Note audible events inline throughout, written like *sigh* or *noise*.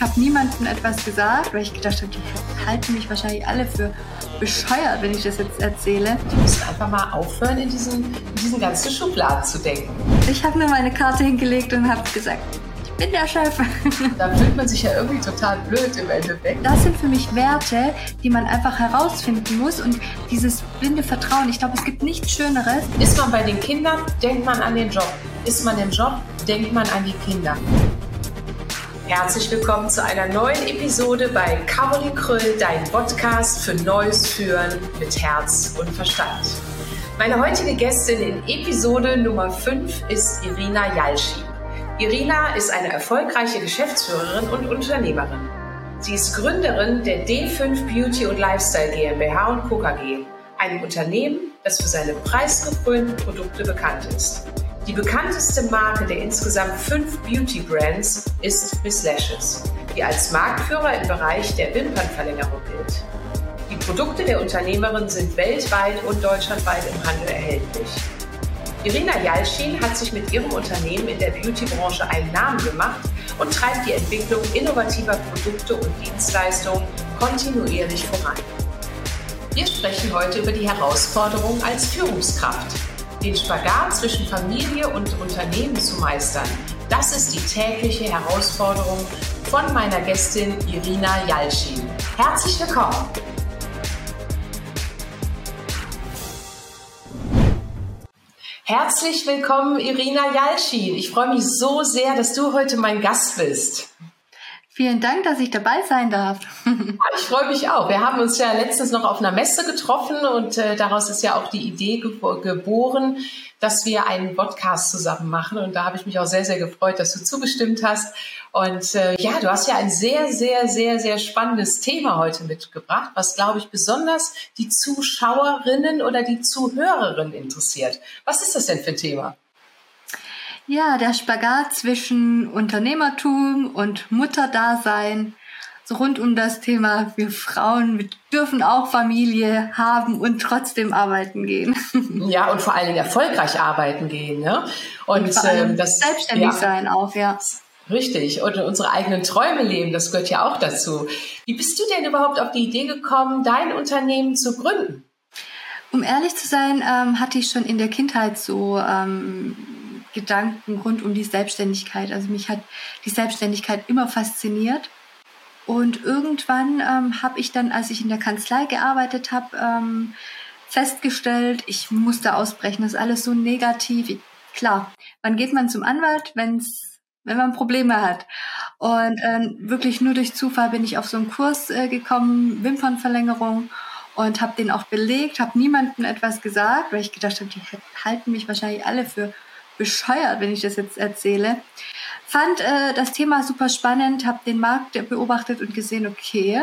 Ich habe niemandem etwas gesagt, weil ich gedacht habe, die halten mich wahrscheinlich alle für bescheuert, wenn ich das jetzt erzähle. Du musst einfach mal aufhören, in diesen, in diesen ganzen Schubladen zu denken. Ich habe nur meine Karte hingelegt und habe gesagt, ich bin der Chef. *laughs* Da fühlt man sich ja irgendwie total blöd im Endeffekt. Das sind für mich Werte, die man einfach herausfinden muss und dieses blinde Vertrauen. Ich glaube, es gibt nichts Schöneres. Ist man bei den Kindern, denkt man an den Job. Ist man im Job, denkt man an die Kinder. Herzlich willkommen zu einer neuen Episode bei Caroline Kröll, dein Podcast für Neues Führen mit Herz und Verstand. Meine heutige Gästin in Episode Nummer 5 ist Irina Jalschi. Irina ist eine erfolgreiche Geschäftsführerin und Unternehmerin. Sie ist Gründerin der D5 Beauty und Lifestyle GmbH und Co. KG, einem Unternehmen, das für seine preisgekrönten Produkte bekannt ist. Die bekannteste Marke der insgesamt fünf Beauty-Brands ist Miss Lashes, die als Marktführer im Bereich der Wimpernverlängerung gilt. Die Produkte der Unternehmerin sind weltweit und deutschlandweit im Handel erhältlich. Irina Jalschin hat sich mit ihrem Unternehmen in der Beauty-Branche einen Namen gemacht und treibt die Entwicklung innovativer Produkte und Dienstleistungen kontinuierlich voran. Wir sprechen heute über die Herausforderungen als Führungskraft den Spagat zwischen Familie und Unternehmen zu meistern, das ist die tägliche Herausforderung von meiner Gästin Irina Jalschin. Herzlich willkommen! Herzlich willkommen, Irina Jalschin. Ich freue mich so sehr, dass du heute mein Gast bist. Vielen Dank, dass ich dabei sein darf. *laughs* ich freue mich auch. Wir haben uns ja letztens noch auf einer Messe getroffen und äh, daraus ist ja auch die Idee ge geboren, dass wir einen Podcast zusammen machen. Und da habe ich mich auch sehr, sehr gefreut, dass du zugestimmt hast. Und äh, ja, du hast ja ein sehr, sehr, sehr, sehr spannendes Thema heute mitgebracht, was, glaube ich, besonders die Zuschauerinnen oder die Zuhörerinnen interessiert. Was ist das denn für ein Thema? Ja, der Spagat zwischen Unternehmertum und Mutterdasein, so rund um das Thema, wir Frauen wir dürfen auch Familie haben und trotzdem arbeiten gehen. *laughs* Ja, und vor allen Dingen erfolgreich arbeiten gehen. Ne? Und, und ähm, das selbstständig ja, sein auch, ja. Richtig. Und unsere eigenen Träume leben, das gehört ja auch dazu. Wie bist du denn überhaupt auf die Idee gekommen, dein Unternehmen zu gründen? Um ehrlich zu sein, ähm, hatte ich schon in der Kindheit so ähm, Gedanken rund um die Selbstständigkeit. Also mich hat die Selbstständigkeit immer fasziniert. Und irgendwann ähm, habe ich dann, als ich in der Kanzlei gearbeitet habe, ähm, festgestellt, ich musste ausbrechen. Das ist alles so negativ. Klar, wann geht man zum Anwalt, wenn's, wenn man Probleme hat? Und äh, wirklich nur durch Zufall bin ich auf so einen Kurs äh, gekommen, Wimpernverlängerung und habe den auch belegt, habe niemandem etwas gesagt, weil ich gedacht habe, die halten mich wahrscheinlich alle für bescheuert, wenn ich das jetzt erzähle. Fand äh, das Thema super spannend, habe den Markt beobachtet und gesehen, okay,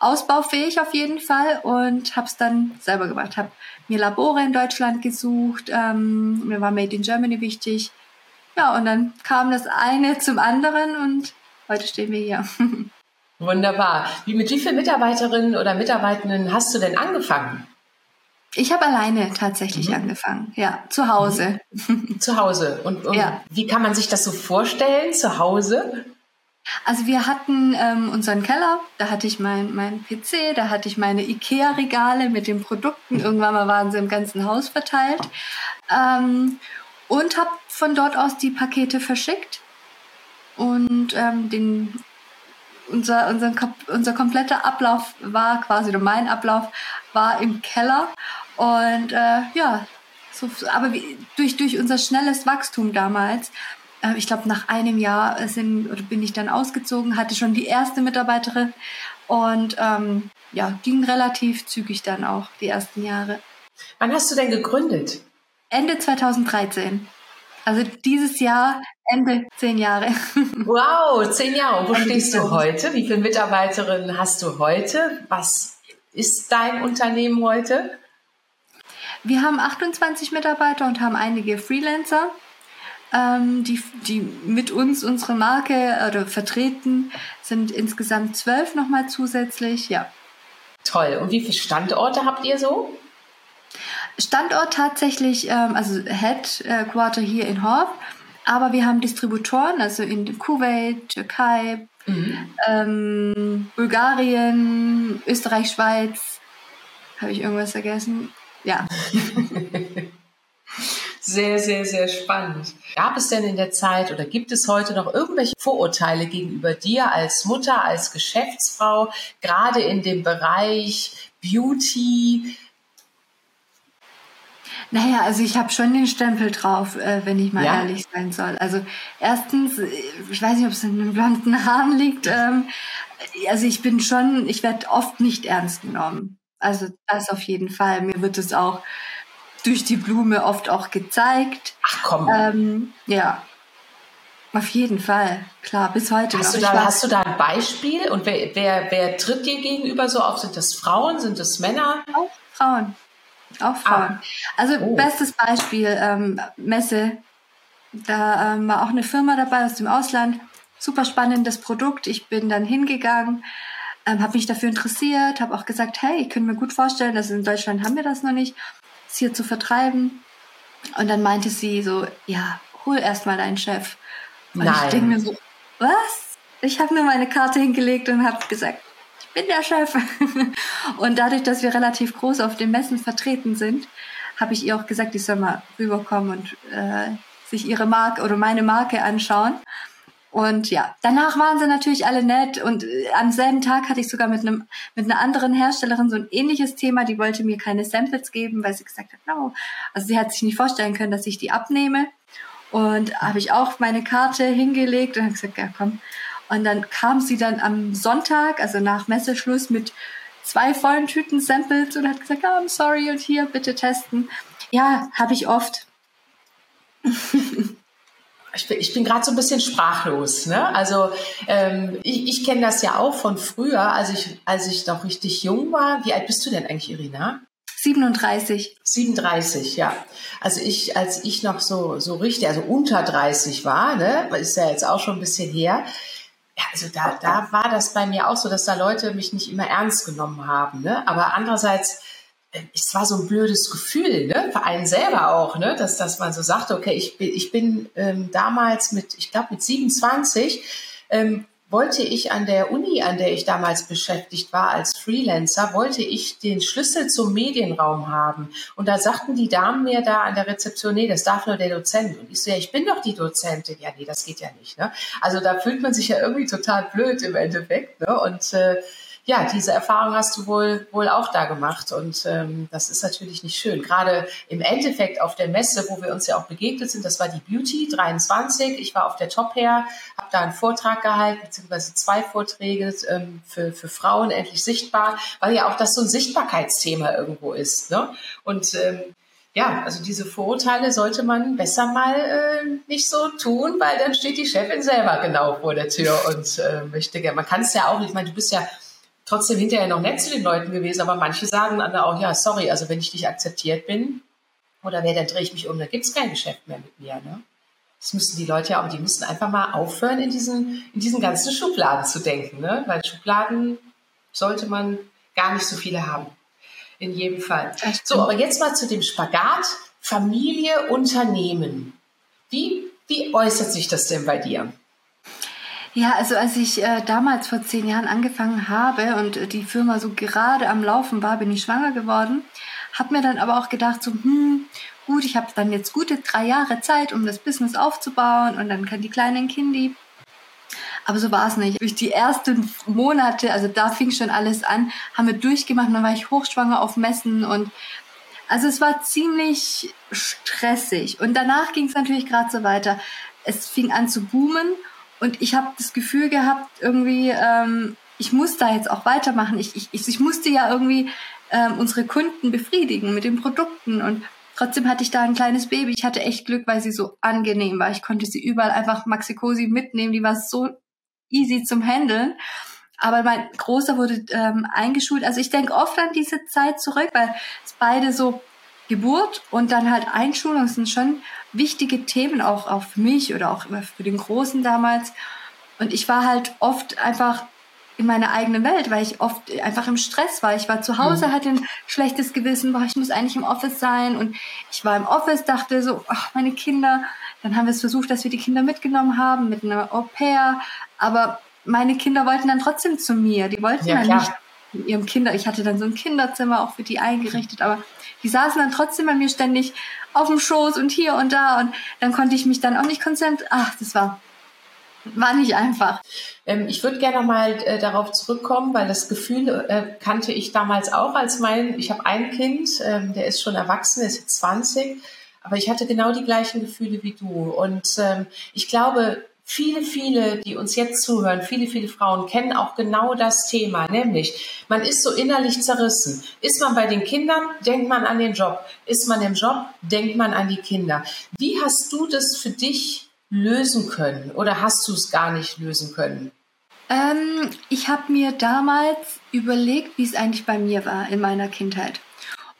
ausbaufähig auf jeden Fall und habe es dann selber gemacht. Habe mir Labore in Deutschland gesucht, ähm, mir war Made in Germany wichtig. Ja, und dann kam das eine zum anderen und heute stehen wir hier. *laughs* Wunderbar. Wie mit wie vielen Mitarbeiterinnen oder Mitarbeitenden hast du denn angefangen? Ich habe alleine tatsächlich mhm. angefangen, ja, zu Hause. Mhm. Zu Hause. Und, und ja. wie kann man sich das so vorstellen, zu Hause? Also wir hatten ähm, unseren Keller, da hatte ich mein, mein PC, da hatte ich meine Ikea-Regale mit den Produkten. Irgendwann mal waren sie im ganzen Haus verteilt. Ähm, und habe von dort aus die Pakete verschickt. Und ähm, den, unser, unser, unser kompletter Ablauf war quasi, oder mein Ablauf war im Keller. Und äh, ja, so, aber wie, durch, durch unser schnelles Wachstum damals, äh, ich glaube nach einem Jahr sind, oder bin ich dann ausgezogen, hatte schon die erste Mitarbeiterin und ähm, ja, ging relativ zügig dann auch die ersten Jahre. Wann hast du denn gegründet? Ende 2013. Also dieses Jahr Ende zehn Jahre. *laughs* Wow, zehn Jahre. Wo stehst du heute? Wie viele Mitarbeiterinnen hast du heute? Was ist dein Unternehmen heute? Wir haben 28 Mitarbeiter und haben einige Freelancer, ähm, die, die mit uns unsere Marke oder vertreten, sind insgesamt zwölf nochmal zusätzlich, ja. Toll. Und wie viele Standorte habt ihr so? Standort tatsächlich, ähm, also Headquarter hier in Horb, Aber wir haben Distributoren, also in Kuwait, Türkei, mhm. ähm, Bulgarien, Österreich, Schweiz. Habe ich irgendwas vergessen? Ja. *laughs* Sehr, sehr, sehr spannend. Gab es denn in der Zeit oder gibt es heute noch irgendwelche Vorurteile gegenüber dir als Mutter, als Geschäftsfrau, gerade in dem Bereich Beauty? Naja, also ich habe schon den Stempel drauf, äh, wenn ich mal ja? ehrlich sein soll. Also erstens, äh, ich weiß nicht, ob es in den blonden Haaren liegt. Ähm, also ich bin schon, ich werde oft nicht ernst genommen. Also das auf jeden Fall. Mir wird es auch durch die Blume oft auch gezeigt. Ach komm. Ähm, ja, auf jeden Fall, klar, bis heute hast noch. Du da, hast du da ein Beispiel? Und wer, wer, wer tritt dir gegenüber so auf? Sind das Frauen? Sind das Männer? Auch Frauen. Auch Frauen. Ah. Also oh. bestes Beispiel, ähm, Messe. Da ähm, war auch eine Firma dabei aus dem Ausland. Super spannendes Produkt. Ich bin dann hingegangen, ähm, habe mich dafür interessiert, habe auch gesagt, hey, ich könnte mir gut vorstellen, dass in Deutschland haben wir das noch nicht es hier zu vertreiben. Und dann meinte sie so, ja, hol erst mal deinen Chef. Und Nein. ich denke mir so, was? Ich habe nur meine Karte hingelegt und habe gesagt, ich bin der Chef. *laughs* und dadurch, dass wir relativ groß auf den Messen vertreten sind, habe ich ihr auch gesagt, ich soll mal rüberkommen und äh, sich ihre Marke oder meine Marke anschauen. Und ja, danach waren sie natürlich alle nett und äh, am selben Tag hatte ich sogar mit einem mit einer anderen Herstellerin so ein ähnliches Thema. Die wollte mir keine Samples geben, weil sie gesagt hat, no. Also sie hat sich nicht vorstellen können, dass ich die abnehme. Und habe ich auch meine Karte hingelegt und habe gesagt, ja komm. Und dann kam sie dann am Sonntag, also nach Messeschluss, mit zwei vollen Tüten Samples und hat gesagt, oh, I'm sorry und hier bitte testen. Ja, habe ich oft. *laughs* ich bin, bin gerade so ein bisschen sprachlos. Ne? Also ähm, ich, ich kenne das ja auch von früher, als ich, als ich noch richtig jung war. Wie alt bist du denn eigentlich, Irina? 37. 37, ja. Also ich, als ich noch so, so richtig, also unter 30 war, ne, ist ja jetzt auch schon ein bisschen her, ja, also da, da war das bei mir auch so, dass da Leute mich nicht immer ernst genommen haben. Ne? Aber andererseits es war so ein blödes Gefühl, ne? für einen selber auch, ne? dass, dass man so sagte, okay, ich bin, ich bin ähm, damals mit, ich glaube mit 27, ähm, wollte ich an der Uni, an der ich damals beschäftigt war als Freelancer, wollte ich den Schlüssel zum Medienraum haben. Und da sagten die Damen mir da an der Rezeption, nee, das darf nur der Dozent. Und ich so, ja, ich bin doch die Dozentin. Ja, nee, das geht ja nicht. Ne? Also da fühlt man sich ja irgendwie total blöd im Endeffekt. Ne? Und äh, ja, diese Erfahrung hast du wohl, wohl auch da gemacht. Und ähm, das ist natürlich nicht schön. Gerade im Endeffekt auf der Messe, wo wir uns ja auch begegnet sind, das war die Beauty 23. Ich war auf der Top Hair, habe da einen Vortrag gehalten, beziehungsweise zwei Vorträge ähm, für, für Frauen endlich sichtbar, weil ja auch das so ein Sichtbarkeitsthema irgendwo ist. Ne? Und ähm, ja, also diese Vorurteile sollte man besser mal äh, nicht so tun, weil dann steht die Chefin selber genau vor der Tür und äh, möchte gerne. Man kann es ja auch, ich meine, du bist ja trotzdem hinterher noch nett zu den Leuten gewesen, aber manche sagen dann auch, ja, sorry, also wenn ich nicht akzeptiert bin oder wer, dann drehe ich mich um, dann gibt es kein Geschäft mehr mit mir. Ne? Das müssen die Leute ja auch, die müssen einfach mal aufhören, in diesen, in diesen ganzen Schubladen zu denken, ne? weil Schubladen sollte man gar nicht so viele haben. In jedem Fall. So, aber jetzt mal zu dem Spagat Familie, Unternehmen. Wie, wie äußert sich das denn bei dir? Ja, also als ich äh, damals vor zehn Jahren angefangen habe und äh, die Firma so gerade am Laufen war, bin ich schwanger geworden. Hab mir dann aber auch gedacht, so, hm, gut, ich habe dann jetzt gute drei Jahre Zeit, um das Business aufzubauen und dann kann die kleinen Kindi. Aber so war es nicht. Durch die ersten Monate, also da fing schon alles an, haben wir durchgemacht. Dann war ich hochschwanger auf Messen und also es war ziemlich stressig. Und danach ging es natürlich gerade so weiter. Es fing an zu boomen und ich habe das Gefühl gehabt, irgendwie, ähm, ich muss da jetzt auch weitermachen. Ich, ich, ich musste ja irgendwie ähm, unsere Kunden befriedigen mit den Produkten. Und trotzdem hatte ich da ein kleines Baby. Ich hatte echt Glück, weil sie so angenehm war. Ich konnte sie überall einfach Maxi-Cosi mitnehmen. Die war so easy zum Handeln. Aber mein Großer wurde ähm, eingeschult. Also ich denke oft an diese Zeit zurück, weil es beide so Geburt und dann halt Einschulung sind schon wichtige Themen auch, auch für mich oder auch für den Großen damals. Und ich war halt oft einfach in meiner eigenen Welt, weil ich oft einfach im Stress war. Ich war zu Hause, mhm. hatte ein schlechtes Gewissen, boah, ich muss eigentlich im Office sein. Und ich war im Office, dachte so, ach, meine Kinder. Dann haben wir es versucht, dass wir die Kinder mitgenommen haben mit einer Au pair. Aber meine Kinder wollten dann trotzdem zu mir. Die wollten ja, dann klar. nicht in ihrem Kinder. Ich hatte dann so ein Kinderzimmer auch für die eingerichtet, aber die saßen dann trotzdem bei mir ständig auf dem Schoß und hier und da und dann konnte ich mich dann auch nicht konzentrieren. Ach, das war war nicht einfach. Ähm, ich würde gerne nochmal äh, darauf zurückkommen, weil das Gefühl äh, kannte ich damals auch als mein, ich habe ein Kind, ähm, der ist schon erwachsen, ist jetzt 20, aber ich hatte genau die gleichen Gefühle wie du. Und ähm, ich glaube, viele, viele, die uns jetzt zuhören, viele, viele Frauen kennen auch genau das Thema, nämlich man ist so innerlich zerrissen. Ist man bei den Kindern, denkt man an den Job. Ist man im Job, denkt man an die Kinder. Wie hast du das für dich lösen können oder hast du es gar nicht lösen können? Ähm, ich habe mir damals überlegt, wie es eigentlich bei mir war in meiner Kindheit.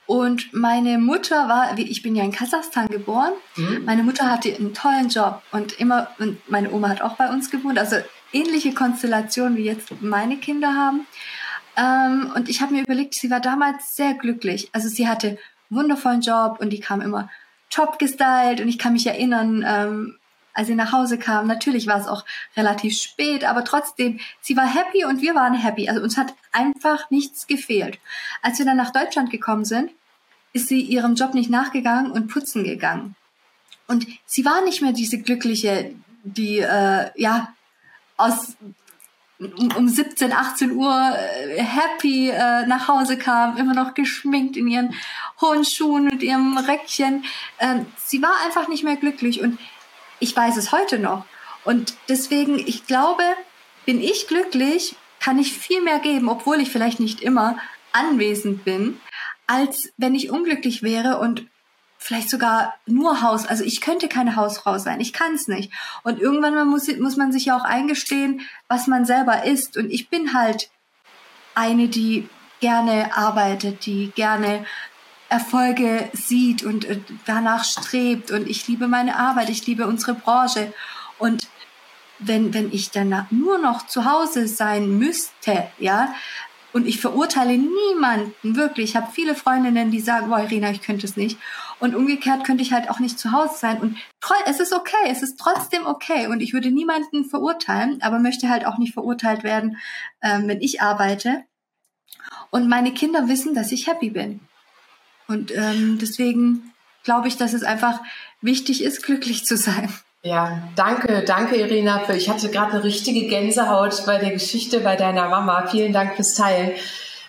Und meine Mutter war, ich bin ja in Kasachstan geboren, mhm. meine Mutter hatte einen tollen Job und immer, und meine Oma hat auch bei uns gewohnt, also ähnliche Konstellationen wie jetzt meine Kinder haben. Ähm, und ich habe mir überlegt, sie war damals sehr glücklich. Also sie hatte einen wundervollen Job und die kam immer top gestylt und ich kann mich erinnern, ähm, als sie nach Hause kam. Natürlich war es auch relativ spät, aber trotzdem, sie war happy und wir waren happy. Also uns hat einfach nichts gefehlt. Als wir dann nach Deutschland gekommen sind, ist sie ihrem Job nicht nachgegangen und putzen gegangen. Und sie war nicht mehr diese glückliche, die äh, ja aus um 17, 18 Uhr äh, happy äh, nach Hause kam, immer noch geschminkt in ihren hohen Schuhen und ihrem Röckchen. Ähm, sie war einfach nicht mehr glücklich und ich weiß es heute noch. Und deswegen, ich glaube, bin ich glücklich, kann ich viel mehr geben, obwohl ich vielleicht nicht immer anwesend bin, als wenn ich unglücklich wäre und vielleicht sogar nur Haus. Also ich könnte keine Hausfrau sein. Ich kann es nicht. Und irgendwann muss, muss man sich ja auch eingestehen, was man selber ist. Und ich bin halt eine, die gerne arbeitet, die gerne Erfolge sieht und äh, danach strebt und ich liebe meine Arbeit, ich liebe unsere Branche und wenn, wenn ich dann nur noch zu Hause sein müsste, ja, und ich verurteile niemanden, wirklich. Ich habe viele Freundinnen, die sagen, boah, Irina, ich könnte es nicht. Und umgekehrt könnte ich halt auch nicht zu Hause sein. Und es ist okay, es ist trotzdem okay. Und ich würde niemanden verurteilen, aber möchte halt auch nicht verurteilt werden, ähm, wenn ich arbeite. Und meine Kinder wissen, dass ich happy bin. Und ähm, deswegen glaube ich, dass es einfach wichtig ist, glücklich zu sein. Ja, danke, danke Irina. Für, ich hatte gerade eine richtige Gänsehaut bei der Geschichte bei deiner Mama. Vielen Dank fürs Teilen.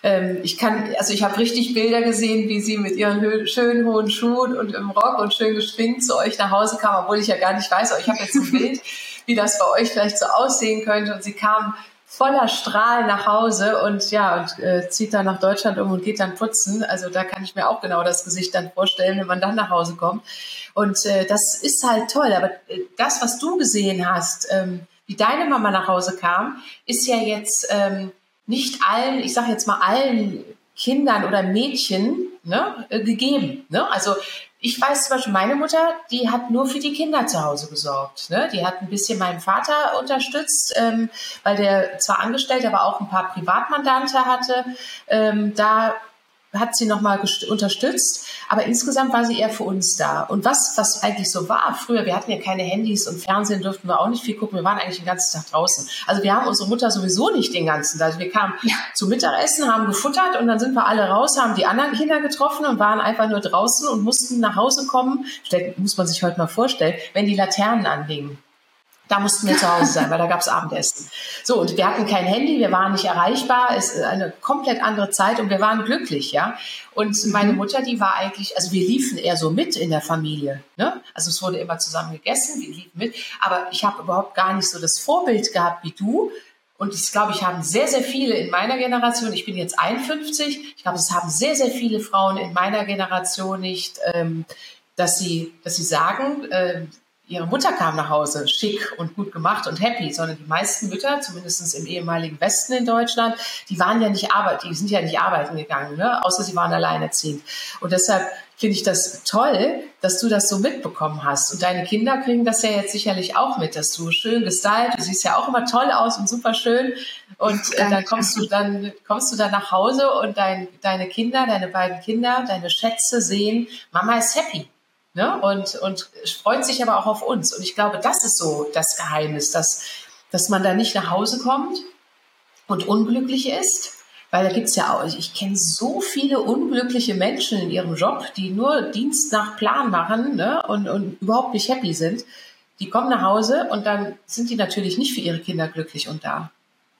Ähm, ich kann, also ich habe richtig Bilder gesehen, wie sie mit ihren schönen hohen Schuhen und im Rock und schön geschwingt zu euch nach Hause kam, obwohl ich ja gar nicht weiß, aber ich habe jetzt ein *laughs* Bild, wie das bei euch vielleicht so aussehen könnte. Und sie kam voller Strahl nach Hause und ja, und äh, zieht dann nach Deutschland um und geht dann putzen. Also da kann ich mir auch genau das Gesicht dann vorstellen, wenn man dann nach Hause kommt. Und äh, das ist halt toll. Aber äh, das, was du gesehen hast, ähm, wie deine Mama nach Hause kam, ist ja jetzt ähm, nicht allen, ich sage jetzt mal allen Kindern oder Mädchen ne, äh, gegeben. Ne? Also ich weiß zum Beispiel, meine Mutter, die hat nur für die Kinder zu Hause gesorgt. Ne? Die hat ein bisschen meinen Vater unterstützt, ähm, weil der zwar angestellt, aber auch ein paar Privatmandante hatte. Ähm, da hat sie nochmal unterstützt, aber insgesamt war sie eher für uns da. Und was, was eigentlich so war, früher, wir hatten ja keine Handys und Fernsehen durften wir auch nicht viel gucken, wir waren eigentlich den ganzen Tag draußen. Also wir haben unsere Mutter sowieso nicht den ganzen Tag. Also wir kamen ja. zum Mittagessen, haben gefuttert und dann sind wir alle raus, haben die anderen Kinder getroffen und waren einfach nur draußen und mussten nach Hause kommen. Muss man sich heute mal vorstellen, wenn die Laternen angingen. Da mussten wir zu Hause sein, weil da gab es Abendessen. So, und wir hatten kein Handy, wir waren nicht erreichbar, es ist eine komplett andere Zeit und wir waren glücklich, ja. Und mhm. meine Mutter, die war eigentlich, also wir liefen eher so mit in der Familie. Ne? Also es wurde immer zusammen gegessen, wir liefen mit, aber ich habe überhaupt gar nicht so das Vorbild gehabt wie du. Und ich glaube, ich haben sehr, sehr viele in meiner Generation, ich bin jetzt 51, ich glaube, es haben sehr, sehr viele Frauen in meiner Generation nicht, ähm, dass sie, dass sie sagen, äh, ihre Mutter kam nach Hause, schick und gut gemacht und happy, sondern die meisten Mütter, zumindest im ehemaligen Westen in Deutschland, die waren ja nicht arbeiten, die sind ja nicht arbeiten gegangen, ne? außer sie waren alleinerziehend. Und deshalb finde ich das toll, dass du das so mitbekommen hast. Und deine Kinder kriegen das ja jetzt sicherlich auch mit, dass du schön gestylt, du siehst ja auch immer toll aus und super schön. Und äh, dann kommst du dann, kommst du dann nach Hause und dein, deine Kinder, deine beiden Kinder, deine Schätze sehen, Mama ist happy. Ne? Und, und freut sich aber auch auf uns. Und ich glaube, das ist so das Geheimnis, dass, dass man da nicht nach Hause kommt und unglücklich ist. Weil da gibt es ja auch, ich kenne so viele unglückliche Menschen in ihrem Job, die nur Dienst nach Plan machen ne? und, und überhaupt nicht happy sind. Die kommen nach Hause und dann sind die natürlich nicht für ihre Kinder glücklich und da.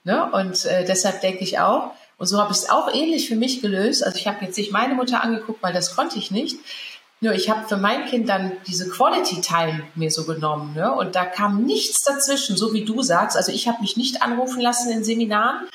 Ne? Und äh, deshalb denke ich auch, und so habe ich es auch ähnlich für mich gelöst. Also ich habe jetzt nicht meine Mutter angeguckt, weil das konnte ich nicht. Nur ich habe für mein Kind dann diese Quality Time mir so genommen. Ne? Und da kam nichts dazwischen, so wie du sagst. Also ich habe mich nicht anrufen lassen in Seminaren.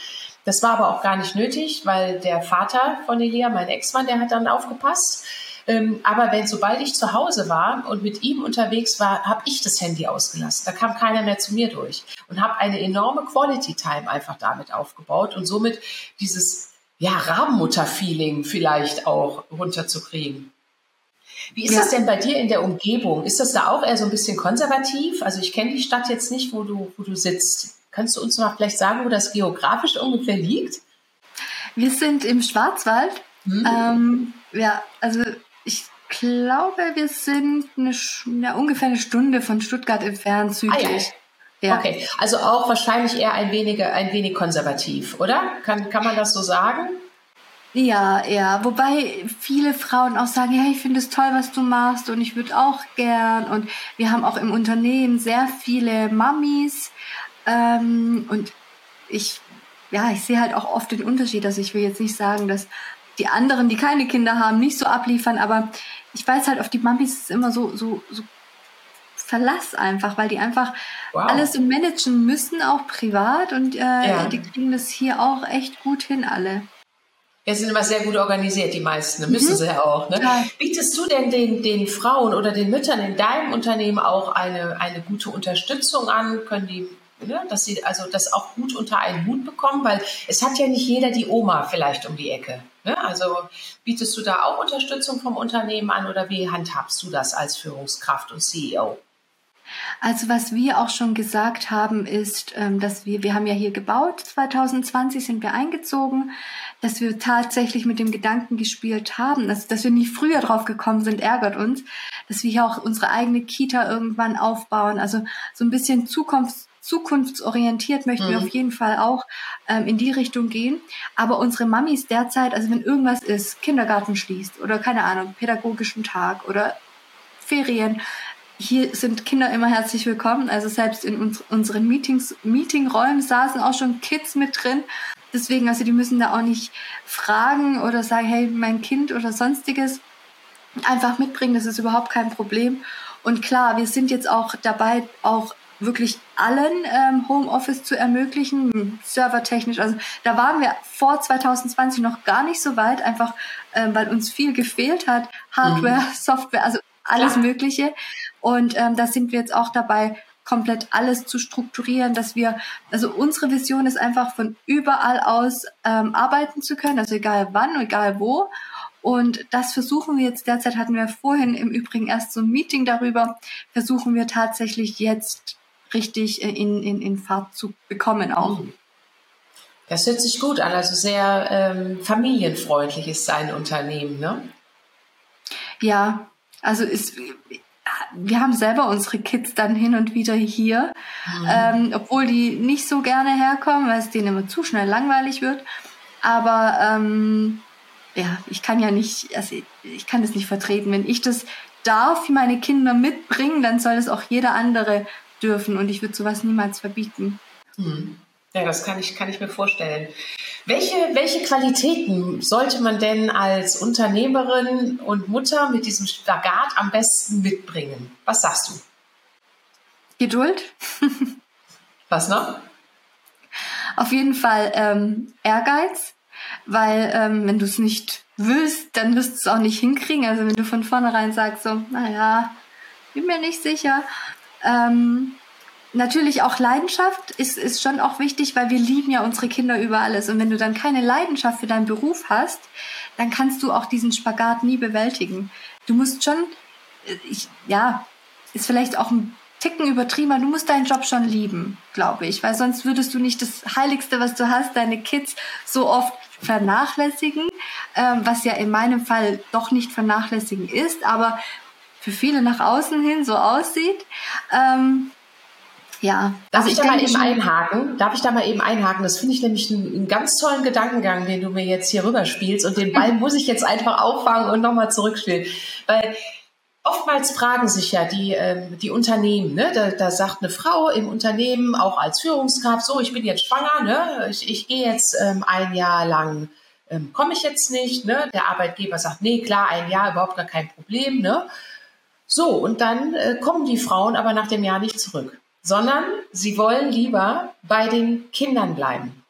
Das war aber auch gar nicht nötig, weil der Vater von Elia, mein Ex-Mann, der hat dann aufgepasst. Ähm, aber wenn, sobald ich zu Hause war und mit ihm unterwegs war, habe ich das Handy ausgelassen. Da kam keiner mehr zu mir durch und habe eine enorme Quality Time einfach damit aufgebaut und somit dieses ja, Rabenmutter-Feeling vielleicht auch runterzukriegen. Wie ist ja. das denn bei dir in der Umgebung? Ist das da auch eher so ein bisschen konservativ? Also ich kenne die Stadt jetzt nicht, wo du, wo du sitzt. Kannst du uns mal vielleicht sagen, wo das geografisch ungefähr liegt? Wir sind im Schwarzwald. Hm. Ähm, ja, also ich glaube, wir sind eine, ja, ungefähr eine Stunde von Stuttgart entfernt südlich. Ah, ja. Ja. Okay, also auch wahrscheinlich eher ein wenig, ein wenig konservativ, oder? Kann, kann man das so sagen? Ja, ja. Wobei viele Frauen auch sagen, ja, ich finde es toll, was du machst und ich würde auch gern. Und wir haben auch im Unternehmen sehr viele Mamis. Ähm, und ich, ja, ich sehe halt auch oft den Unterschied. Also ich will jetzt nicht sagen, dass die anderen, die keine Kinder haben, nicht so abliefern, aber ich weiß halt, auf die Mamis ist immer so, so, so Verlass einfach, weil die einfach wow. alles managen müssen, auch privat. Und äh, ja. die kriegen das hier auch echt gut hin, alle. Ja, sind immer sehr gut organisiert, die meisten. Müssen mhm. sie ja auch. Ne? Bietest du denn den, den Frauen oder den Müttern in deinem Unternehmen auch eine, eine gute Unterstützung an? Können die, ne, dass sie also das auch gut unter einen Hut bekommen? Weil es hat ja nicht jeder die Oma vielleicht um die Ecke. Ne? Also bietest du da auch Unterstützung vom Unternehmen an oder wie handhabst du das als Führungskraft und CEO? Also was wir auch schon gesagt haben, ist, ähm, dass wir, wir haben ja hier gebaut, 2020 sind wir eingezogen, dass wir tatsächlich mit dem Gedanken gespielt haben, dass, dass wir nicht früher drauf gekommen sind, ärgert uns, dass wir hier auch unsere eigene Kita irgendwann aufbauen. Also so ein bisschen Zukunfts zukunftsorientiert möchten mhm. wir auf jeden Fall auch ähm, in die Richtung gehen. Aber unsere Mamis derzeit, also wenn irgendwas ist, Kindergarten schließt oder keine Ahnung, pädagogischen Tag oder Ferien, hier sind Kinder immer herzlich willkommen. Also selbst in uns, unseren Meetings, Meetingräumen saßen auch schon Kids mit drin. Deswegen, also die müssen da auch nicht fragen oder sagen, hey, mein Kind oder sonstiges. Einfach mitbringen, das ist überhaupt kein Problem. Und klar, wir sind jetzt auch dabei, auch wirklich allen ähm, Homeoffice zu ermöglichen, servertechnisch. Also da waren wir vor 2020 noch gar nicht so weit, einfach ähm, weil uns viel gefehlt hat. Hardware, mhm. Software, also alles Klar. Mögliche. Und ähm, da sind wir jetzt auch dabei, komplett alles zu strukturieren, dass wir, also unsere Vision ist einfach von überall aus ähm, arbeiten zu können, also egal wann, egal wo. Und das versuchen wir jetzt derzeit, hatten wir vorhin im Übrigen erst so ein Meeting darüber, versuchen wir tatsächlich jetzt richtig in, in, in Fahrt zu bekommen auch. Mhm. Das hört sich gut an, also sehr ähm, familienfreundlich ist sein Unternehmen, ne? Ja, also ist, wir haben selber unsere Kids dann hin und wieder hier, mhm. ähm, obwohl die nicht so gerne herkommen, weil es denen immer zu schnell langweilig wird. Aber ähm, ja, ich kann ja nicht, also ich kann das nicht vertreten. Wenn ich das darf, meine Kinder mitbringen, dann soll es auch jeder andere dürfen und ich würde sowas niemals verbieten. Mhm. Ja, das kann ich, kann ich mir vorstellen. Welche, welche Qualitäten sollte man denn als Unternehmerin und Mutter mit diesem Spagat am besten mitbringen? Was sagst du? Geduld. Was noch? Auf jeden Fall ähm, Ehrgeiz, weil ähm, wenn du es nicht willst, dann wirst du es auch nicht hinkriegen. Also wenn du von vornherein sagst so, naja, bin mir nicht sicher, Ähm, natürlich auch Leidenschaft ist, ist schon auch wichtig, weil wir lieben ja unsere Kinder über alles. Und wenn du dann keine Leidenschaft für deinen Beruf hast, dann kannst du auch diesen Spagat nie bewältigen. Du musst schon, äh, ich, ja, ist vielleicht auch ein Ticken übertrieben, du musst deinen Job schon lieben, glaube ich, weil sonst würdest du nicht das Heiligste, was du hast, deine Kids so oft vernachlässigen, ähm, was ja in meinem Fall doch nicht vernachlässigen ist, aber für viele nach außen hin so aussieht. Ähm, ja. Darf also ich, ich da mal eben einhaken? Darf ich da mal eben einhaken? Das finde ich nämlich einen, einen, ganz tollen Gedankengang, den du mir jetzt hier rüberspielst. Und den Ball *laughs* muss ich jetzt einfach auffangen und nochmal zurückspielen. Weil oftmals fragen sich ja die, ähm, die Unternehmen, ne? da, da sagt eine Frau im Unternehmen, auch als Führungskraft, so, ich bin jetzt schwanger, ne? ich, ich gehe jetzt ähm, ein Jahr lang, ähm, komme ich jetzt nicht. Ne? Der Arbeitgeber sagt, nee, klar, ein Jahr, überhaupt gar kein Problem. Ne? So, und dann äh, kommen die Frauen aber nach dem Jahr nicht zurück sondern sie wollen lieber bei den Kindern bleiben.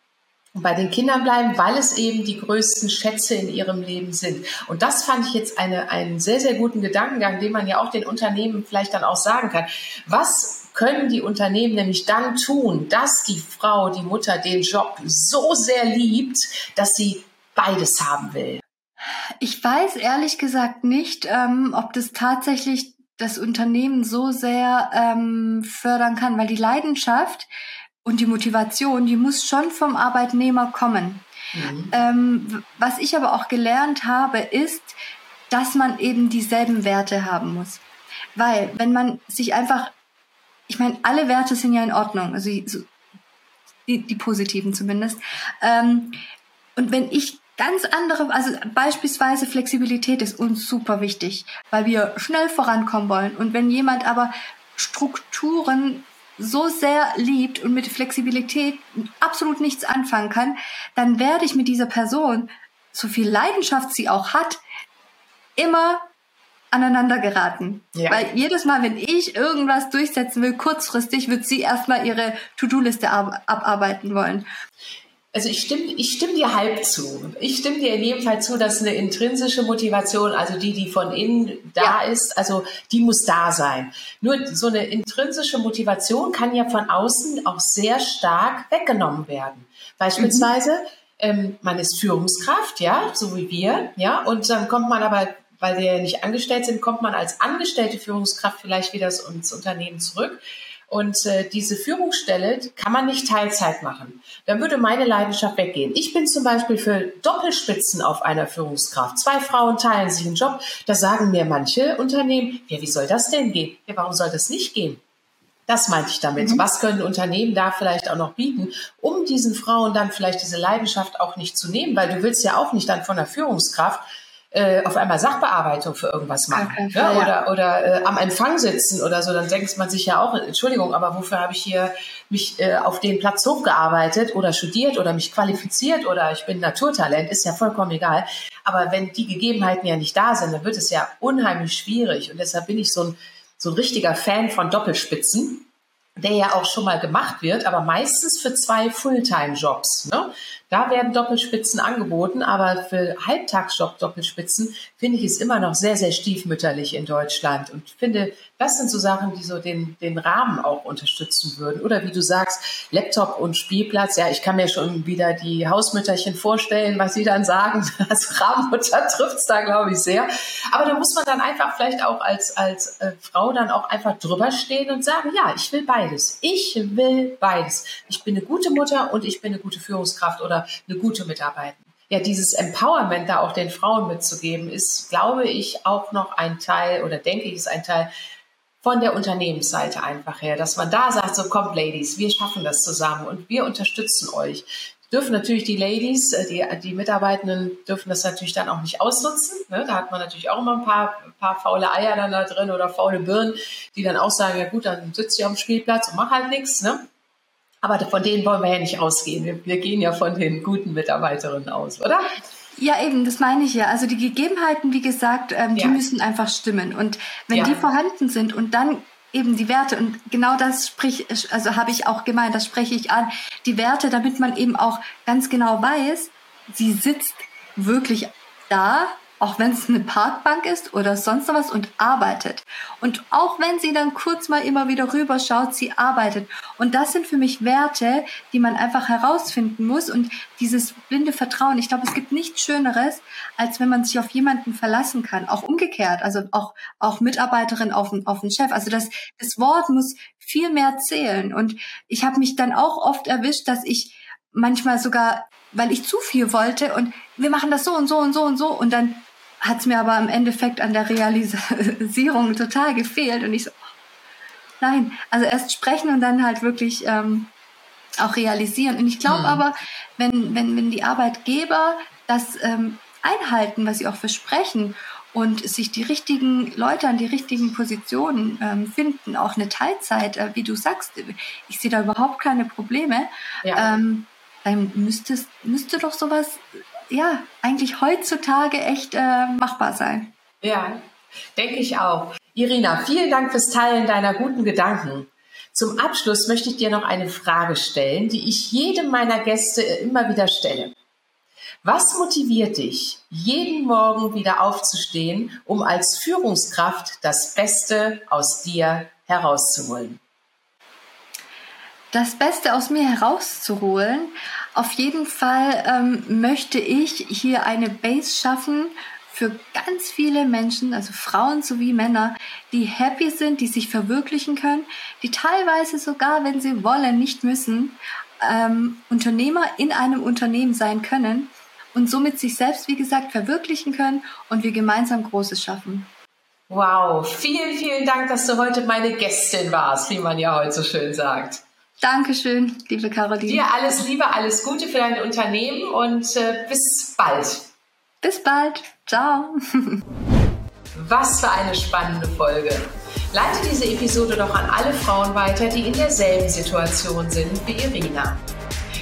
Und bei den Kindern bleiben, weil es eben die größten Schätze in ihrem Leben sind. Und das fand ich jetzt eine, einen sehr, sehr guten Gedankengang, den man ja auch den Unternehmen vielleicht dann auch sagen kann. Was können die Unternehmen nämlich dann tun, dass die Frau, die Mutter den Job so sehr liebt, dass sie beides haben will? Ich weiß ehrlich gesagt nicht, ähm, ob das tatsächlich das Unternehmen so sehr ähm, fördern kann, weil die Leidenschaft und die Motivation, die muss schon vom Arbeitnehmer kommen. Mhm. Ähm, was ich aber auch gelernt habe, ist, dass man eben dieselben Werte haben muss. Weil wenn man sich einfach, ich meine, alle Werte sind ja in Ordnung, also die, die positiven zumindest. Ähm, und wenn ich ganz andere, also beispielsweise Flexibilität ist uns super wichtig, weil wir schnell vorankommen wollen. Und wenn jemand aber Strukturen so sehr liebt und mit Flexibilität absolut nichts anfangen kann, dann werde ich mit dieser Person, so viel Leidenschaft sie auch hat, immer aneinander geraten. Ja. Weil jedes Mal, wenn ich irgendwas durchsetzen will, kurzfristig, wird sie erstmal ihre To-Do-Liste abarbeiten wollen. Also ich stimme, ich stimme dir halb zu. Ich stimme dir in jedem Fall zu, dass eine intrinsische Motivation, also die, die von innen da ja. ist, also die muss da sein. Nur so eine intrinsische Motivation kann ja von außen auch sehr stark weggenommen werden. Beispielsweise, mhm. ähm, man ist Führungskraft, ja, so wie wir, ja, und dann kommt man aber weil wir ja nicht angestellt sind, kommt man als angestellte Führungskraft vielleicht wieder ins Unternehmen zurück. Und äh, diese Führungsstelle kann man nicht Teilzeit machen. Dann würde meine Leidenschaft weggehen. Ich bin zum Beispiel für Doppelspitzen auf einer Führungskraft. Zwei Frauen teilen sich einen Job. Da sagen mir manche Unternehmen, ja, wie soll das denn gehen? Ja, warum soll das nicht gehen? Das meinte ich damit. Mhm. Was können Unternehmen da vielleicht auch noch bieten, um diesen Frauen dann vielleicht diese Leidenschaft auch nicht zu nehmen? Weil du willst ja auch nicht dann von der Führungskraft äh, auf einmal Sachbearbeitung für irgendwas machen ne? oder, oder äh, am Empfang sitzen oder so, dann denkt man sich ja auch, Entschuldigung, aber wofür habe ich hier mich äh, auf den Platz hochgearbeitet oder studiert oder mich qualifiziert oder ich bin Naturtalent, ist ja vollkommen egal. Aber wenn die Gegebenheiten ja nicht da sind, dann wird es ja unheimlich schwierig und deshalb bin ich so ein, so ein richtiger Fan von Doppelspitzen der ja auch schon mal gemacht wird, aber meistens für zwei Fulltime-Jobs. Ne? Da werden Doppelspitzen angeboten, aber für Halbtagsjob Doppelspitzen finde ich es immer noch sehr, sehr stiefmütterlich in Deutschland und finde, das sind so Sachen, die so den, den Rahmen auch unterstützen würden. Oder wie du sagst, Laptop und Spielplatz. Ja, ich kann mir schon wieder die Hausmütterchen vorstellen, was sie dann sagen. *laughs* Als Rabenmutter trifft es da, glaube ich, sehr. Aber da muss man dann einfach vielleicht auch als, als äh, Frau dann auch einfach drüber stehen und sagen, ja, ich will beides. Ich will beides. Ich bin eine gute Mutter und ich bin eine gute Führungskraft oder eine gute Mitarbeiter. Ja, dieses Empowerment da auch den Frauen mitzugeben, ist, glaube ich, auch noch ein Teil oder denke ich, ist ein Teil von der Unternehmensseite einfach her, dass man da sagt, so kommt Ladies, wir schaffen das zusammen und wir unterstützen euch. Dürfen natürlich die Ladies, äh, die, die Mitarbeitenden dürfen das natürlich dann auch nicht ausnutzen. Ne? Da hat man natürlich auch immer ein paar, ein paar faule Eier dann da drin oder faule Birnen, die dann auch sagen, ja gut, dann sitzt ihr dem Spielplatz und mach halt nichts. Ne? Aber von denen wollen wir ja nicht ausgehen. Wir, wir gehen ja von den guten Mitarbeiterinnen aus, oder? Ja, eben, das meine ich ja. Also die Gegebenheiten, wie gesagt, ähm, ja. die müssen einfach stimmen. Und wenn ja. die vorhanden sind und dann eben die Werte und genau das sprich, also habe ich auch gemeint, das spreche ich an, die Werte, damit man eben auch ganz genau weiß, sie sitzt wirklich da auch wenn es eine Parkbank ist oder sonst was und arbeitet. Und auch wenn sie dann kurz mal immer wieder rüberschaut, sie arbeitet. Und das sind für mich Werte, die man einfach herausfinden muss und dieses blinde Vertrauen. Ich glaube, es gibt nichts Schöneres, als wenn man sich auf jemanden verlassen kann. Auch umgekehrt, also auch, auch Mitarbeiterin auf, auf den Chef. Also das, das Wort muss viel mehr zählen. Und ich habe mich dann auch oft erwischt, dass ich manchmal sogar, weil ich zu viel wollte und wir machen das so und so und so und so und dann hat es mir aber im Endeffekt an der Realisierung total gefehlt und ich so, nein, also erst sprechen und dann halt wirklich ähm, auch realisieren. Und ich glaube hm. aber, wenn, wenn, wenn die Arbeitgeber das ähm, einhalten, was sie auch versprechen und sich die richtigen Leute an die richtigen Positionen ähm, finden, auch eine Teilzeit, äh, wie du sagst, ich sehe da überhaupt keine Probleme, ja. ähm, dann müsste, müsste doch sowas ja, eigentlich heutzutage echt äh, machbar sein. Ja, denke ich auch. Irina, vielen Dank fürs Teilen deiner guten Gedanken. Zum Abschluss möchte ich dir noch eine Frage stellen, die ich jedem meiner Gäste immer wieder stelle. Was motiviert dich, jeden Morgen wieder aufzustehen, um als Führungskraft das Beste aus dir herauszuholen? Das Beste aus mir herauszuholen auf jeden Fall ähm, möchte ich hier eine Base schaffen für ganz viele Menschen, also Frauen sowie Männer, die happy sind, die sich verwirklichen können, die teilweise sogar, wenn sie wollen, nicht müssen, ähm, Unternehmer in einem Unternehmen sein können und somit sich selbst, wie gesagt, verwirklichen können und wir gemeinsam Großes schaffen. Wow, vielen, vielen Dank, dass du heute meine Gästin warst, wie man ja heute so schön sagt. Dankeschön, liebe Caroline. Dir alles Liebe, alles Gute für dein Unternehmen und äh, bis bald. Bis bald. Ciao. *laughs* Was für eine spannende Folge. Leite diese Episode doch an alle Frauen weiter, die in derselben Situation sind wie Irina.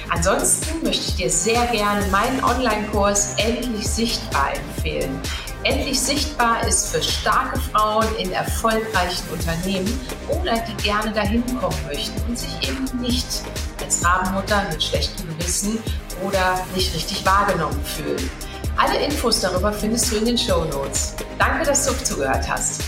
Ansonsten möchte ich dir sehr gerne meinen Online-Kurs Endlich Sichtbar empfehlen. Endlich Sichtbar ist für starke Frauen in erfolgreichen Unternehmen oder die gerne dahin kommen möchten und sich eben nicht als Rabenmutter mit schlechtem Gewissen oder nicht richtig wahrgenommen fühlen. Alle Infos darüber findest du in den Show Notes. Danke, dass du zugehört hast.